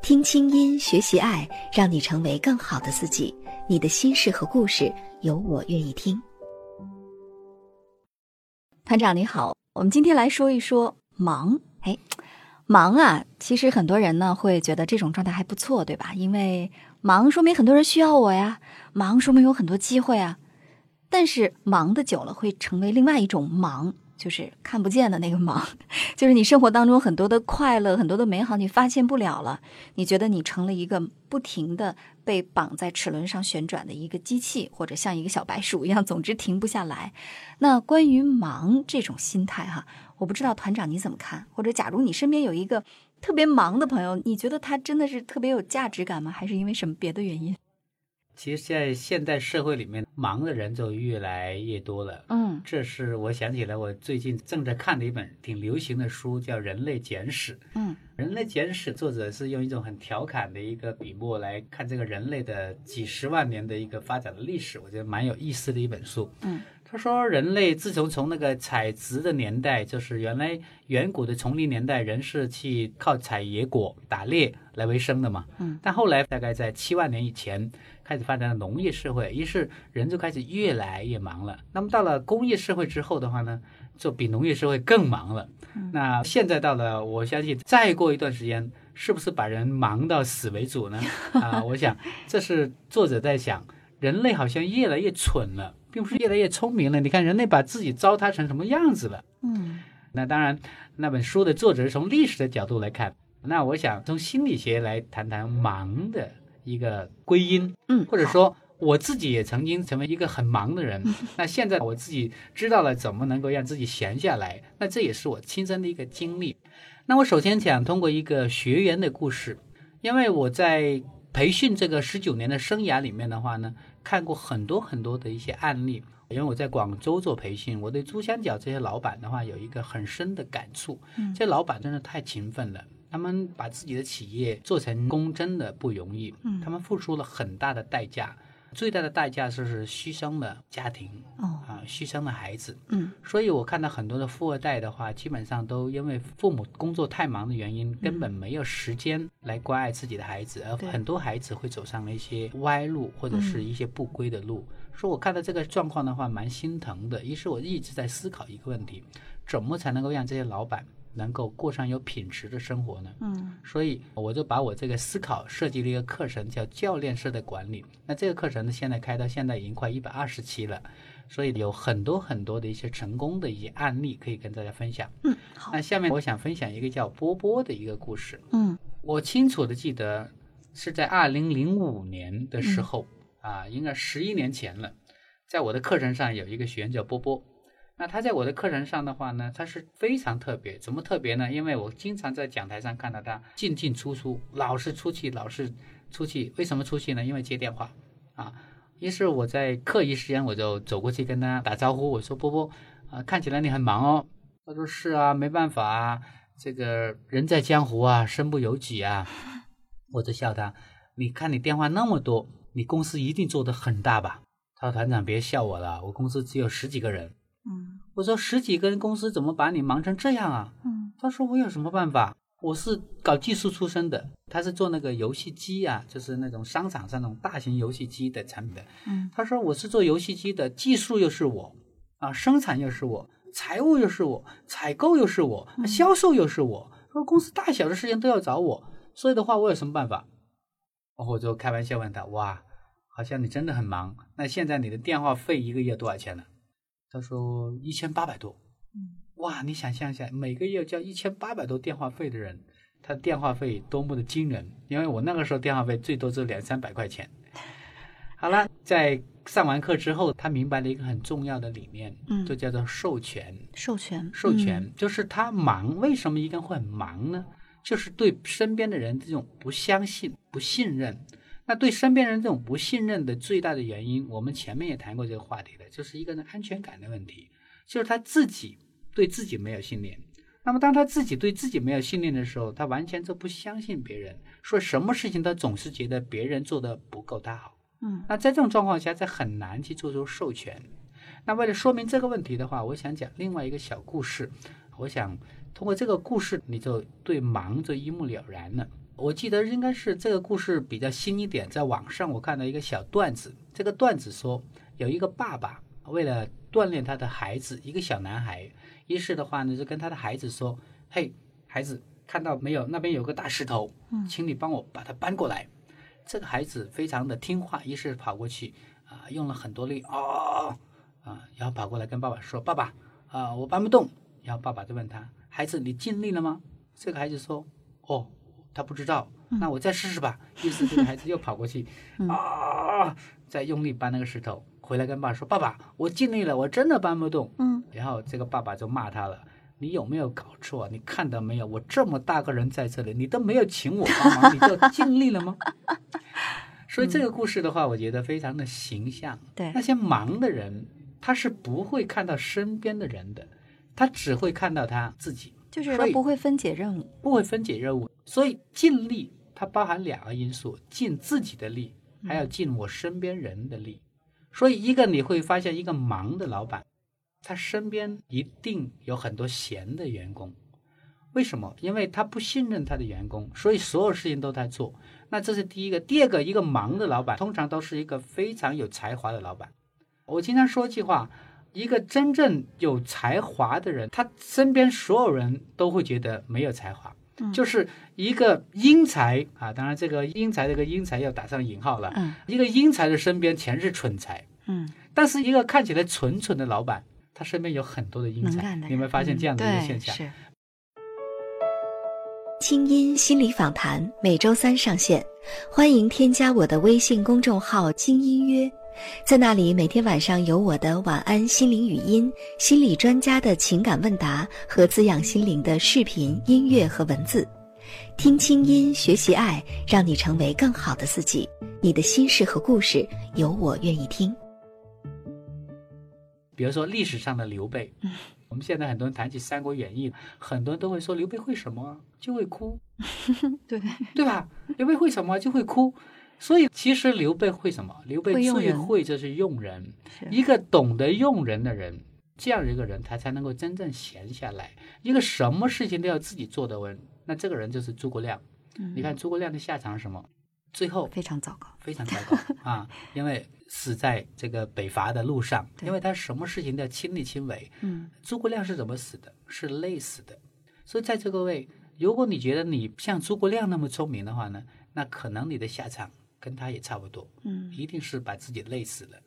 听清音，学习爱，让你成为更好的自己。你的心事和故事，有我愿意听。团长你好，我们今天来说一说忙。哎，忙啊，其实很多人呢会觉得这种状态还不错，对吧？因为忙说明很多人需要我呀，忙说明有很多机会啊。但是忙的久了会成为另外一种忙。就是看不见的那个忙，就是你生活当中很多的快乐、很多的美好，你发现不了了。你觉得你成了一个不停的被绑在齿轮上旋转的一个机器，或者像一个小白鼠一样，总之停不下来。那关于忙这种心态，哈，我不知道团长你怎么看？或者假如你身边有一个特别忙的朋友，你觉得他真的是特别有价值感吗？还是因为什么别的原因？其实，在现代社会里面，忙的人就越来越多了。嗯，这是我想起来，我最近正在看的一本挺流行的书，叫《人类简史》。嗯，《人类简史》作者是用一种很调侃的一个笔墨来看这个人类的几十万年的一个发展的历史，我觉得蛮有意思的一本书。嗯。他说，人类自从从那个采植的年代，就是原来远古的丛林年代，人是去靠采野果、打猎来为生的嘛。嗯。但后来大概在七万年以前，开始发展了农业社会，于是人就开始越来越忙了。那么到了工业社会之后的话呢，就比农业社会更忙了。那现在到了，我相信再过一段时间，是不是把人忙到死为主呢？啊，我想这是作者在想，人类好像越来越蠢了。并不是越来越聪明了。你看，人类把自己糟蹋成什么样子了？嗯，那当然，那本书的作者是从历史的角度来看。那我想从心理学来谈谈忙的一个归因。嗯，或者说我自己也曾经成为一个很忙的人。那现在我自己知道了怎么能够让自己闲下来。那这也是我亲身的一个经历。那我首先想通过一个学员的故事，因为我在培训这个十九年的生涯里面的话呢。看过很多很多的一些案例，因为我在广州做培训，我对珠三角这些老板的话有一个很深的感触。嗯，这老板真的太勤奋了，他们把自己的企业做成功真的不容易。嗯，他们付出了很大的代价。最大的代价就是牺牲了家庭，哦啊，牺牲了孩子，嗯，所以我看到很多的富二代的话，基本上都因为父母工作太忙的原因，根本没有时间来关爱自己的孩子，而很多孩子会走上了一些歪路或者是一些不归的路。所以我看到这个状况的话，蛮心疼的。于是我一直在思考一个问题：怎么才能够让这些老板？能够过上有品质的生活呢？嗯，所以我就把我这个思考设计了一个课程，叫教练式的管理。那这个课程呢，现在开到现在已经快一百二十期了，所以有很多很多的一些成功的一些案例可以跟大家分享。嗯，好。那下面我想分享一个叫波波的一个故事。嗯，我清楚的记得是在二零零五年的时候啊，应该十一年前了，在我的课程上有一个学员叫波波。那他在我的课程上的话呢，他是非常特别。怎么特别呢？因为我经常在讲台上看到他进进出出，老是出去，老是出去。为什么出去呢？因为接电话啊。于是我在课余时间，我就走过去跟他打招呼，我说：“波波，啊，看起来你很忙哦。”他说：“是啊，没办法啊，这个人在江湖啊，身不由己啊。”我就笑他：“你看你电话那么多，你公司一定做得很大吧？”他说：“团长，别笑我了，我公司只有十几个人。”嗯，我说十几个人公司怎么把你忙成这样啊？嗯，他说我有什么办法？我是搞技术出身的，他是做那个游戏机啊，就是那种商场上那种大型游戏机的产品的。嗯，他说我是做游戏机的，技术又是我，啊，生产又是我，财务又是我，采购又是我，销售又是我。说公司大小的事情都要找我，所以的话我有什么办法？我就开玩笑问他，哇，好像你真的很忙。那现在你的电话费一个月多少钱呢？他说一千八百多，嗯，哇，你想象一下，每个月交一千八百多电话费的人，他电话费多么的惊人！因为我那个时候电话费最多只有两三百块钱。好了，在上完课之后，他明白了一个很重要的理念，嗯，就叫做授权。授权，授权，就是他忙，为什么一个人会很忙呢？就是对身边的人这种不相信、不信任。那对身边人这种不信任的最大的原因，我们前面也谈过这个话题的，就是一个人安全感的问题，就是他自己对自己没有信念。那么当他自己对自己没有信念的时候，他完全就不相信别人，说什么事情他总是觉得别人做的不够他好。嗯，那在这种状况下，他很难去做出授权。那为了说明这个问题的话，我想讲另外一个小故事。我想通过这个故事，你就对忙就一目了然了。我记得应该是这个故事比较新一点，在网上我看到一个小段子。这个段子说，有一个爸爸为了锻炼他的孩子，一个小男孩，于是的话呢，就跟他的孩子说：“嘿，孩子，看到没有？那边有个大石头，请你帮我把它搬过来。”这个孩子非常的听话，于是跑过去啊，用了很多力啊啊，然后跑过来跟爸爸说：“爸爸啊，我搬不动。”然后爸爸就问他：“孩子，你尽力了吗？”这个孩子说：“哦。”他不知道，那我再试试吧。于是这个孩子又跑过去，啊，再用力搬那个石头，回来跟爸说：“爸爸，我尽力了，我真的搬不动。”嗯，然后这个爸爸就骂他了：“你有没有搞错？你看到没有？我这么大个人在这里，你都没有请我帮忙，你就尽力了吗？” 所以这个故事的话，我觉得非常的形象。对，那些忙的人，他是不会看到身边的人的，他只会看到他自己。就是他不会分解任务，不会分解任务，所以尽力它包含两个因素：尽自己的力，还要尽我身边人的力。所以，一个你会发现，一个忙的老板，他身边一定有很多闲的员工。为什么？因为他不信任他的员工，所以所有事情都在做。那这是第一个。第二个，一个忙的老板通常都是一个非常有才华的老板。我经常说一句话。一个真正有才华的人，他身边所有人都会觉得没有才华，就是一个英才啊。当然，这个英才这个英才要打上引号了。嗯，一个英才的身边全是蠢才。嗯，但是一个看起来蠢蠢的老板，他身边有很多的英才。你有没有发现这样的一个现象？是。清音心理访谈每周三上线，欢迎添加我的微信公众号“精音约”。在那里，每天晚上有我的晚安心灵语音、心理专家的情感问答和滋养心灵的视频、音乐和文字。听清音，学习爱，让你成为更好的自己。你的心事和故事，有我愿意听。比如说历史上的刘备，我们现在很多人谈起《三国演义》，很多人都会说刘备会什么？就会哭，对对吧？刘备会什么？就会哭。所以，其实刘备会什么？刘备最会就是用人。一个懂得用人的人，这样一个人，他才能够真正闲下来。一个什么事情都要自己做的人，那这个人就是诸葛亮。你看诸葛亮的下场是什么？最后非常糟糕，非常糟糕 啊！因为死在这个北伐的路上，因为他什么事情都要亲力亲为。嗯，诸葛亮是怎么死的？是累死的。所以在这个位，如果你觉得你像诸葛亮那么聪明的话呢，那可能你的下场。跟他也差不多，嗯，一定是把自己累死了。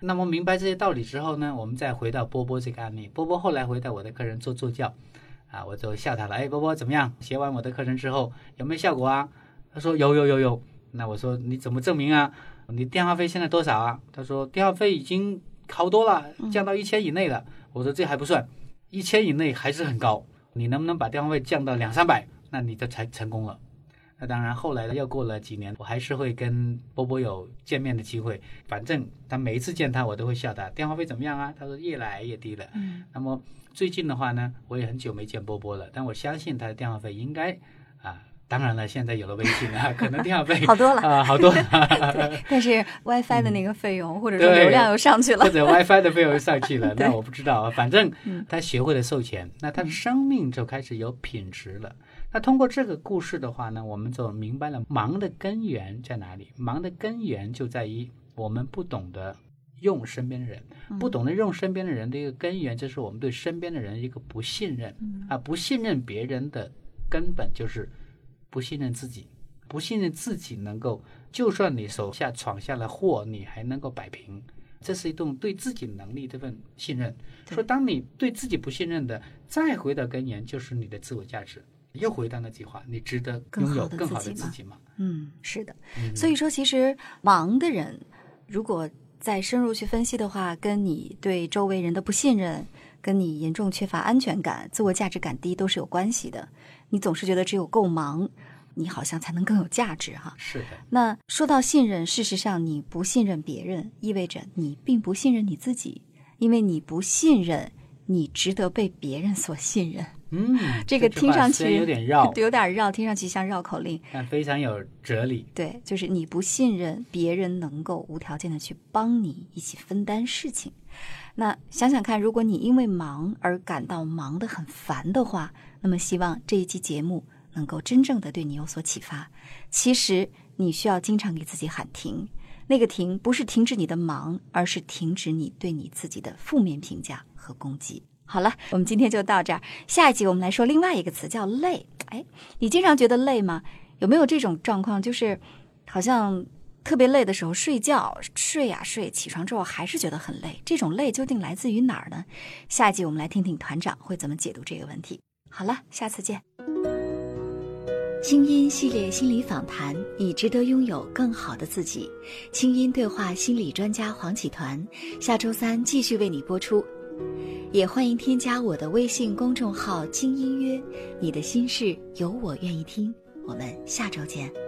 那么明白这些道理之后呢，我们再回到波波这个案例。波波后来回到我的课程做助教，啊，我就笑他了。哎，波波怎么样？学完我的课程之后有没有效果啊？他说有有有有。那我说你怎么证明啊？你电话费现在多少啊？他说电话费已经好多了，降到一千以内了。我说这还不算，一千以内还是很高。你能不能把电话费降到两三百？那你就才成功了。那当然，后来又过了几年，我还是会跟波波有见面的机会。反正他每一次见他，我都会笑他电话费怎么样啊？他说越来越低了。嗯。那么最近的话呢，我也很久没见波波了，但我相信他的电话费应该啊，当然了，现在有了微信啊，可能电话费好多了啊，好多。对，但是 WiFi 的那个费用或者说 流量又上去了，或者 WiFi 的费用上去了，那我不知道啊。反正他学会了授权，那他的生命就开始有品质了。那通过这个故事的话呢，我们就明白了忙的根源在哪里。忙的根源就在于我们不懂得用身边的人，不懂得用身边的人的一个根源，就是我们对身边的人一个不信任啊，不信任别人的根本就是不信任自己，不信任自己能够，就算你手下闯下了祸，你还能够摆平，这是一种对自己能力这份信任。说当你对自己不信任的，再回到根源，就是你的自我价值。又回到那句话，你值得拥有更好的自己吗？嗯，是的。所以说，其实忙的人，如果再深入去分析的话，跟你对周围人的不信任，跟你严重缺乏安全感、自我价值感低都是有关系的。你总是觉得只有够忙，你好像才能更有价值哈。是的，那说到信任，事实上你不信任别人，意味着你并不信任你自己，因为你不信任你值得被别人所信任。嗯，这个听上去有点绕，有点绕，听上去像绕口令。但非常有哲理。对，就是你不信任别人能够无条件的去帮你一起分担事情。那想想看，如果你因为忙而感到忙得很烦的话，那么希望这一期节目能够真正的对你有所启发。其实你需要经常给自己喊停，那个停不是停止你的忙，而是停止你对你自己的负面评价和攻击。好了，我们今天就到这儿。下一集我们来说另外一个词，叫累。哎，你经常觉得累吗？有没有这种状况，就是好像特别累的时候睡觉，睡呀睡，起床之后还是觉得很累？这种累究竟来自于哪儿呢？下一集我们来听听团长会怎么解读这个问题。好了，下次见。清音系列心理访谈，你值得拥有更好的自己。清音对话心理专家黄启团，下周三继续为你播出。也欢迎添加我的微信公众号“金音约”，你的心事有我愿意听。我们下周见。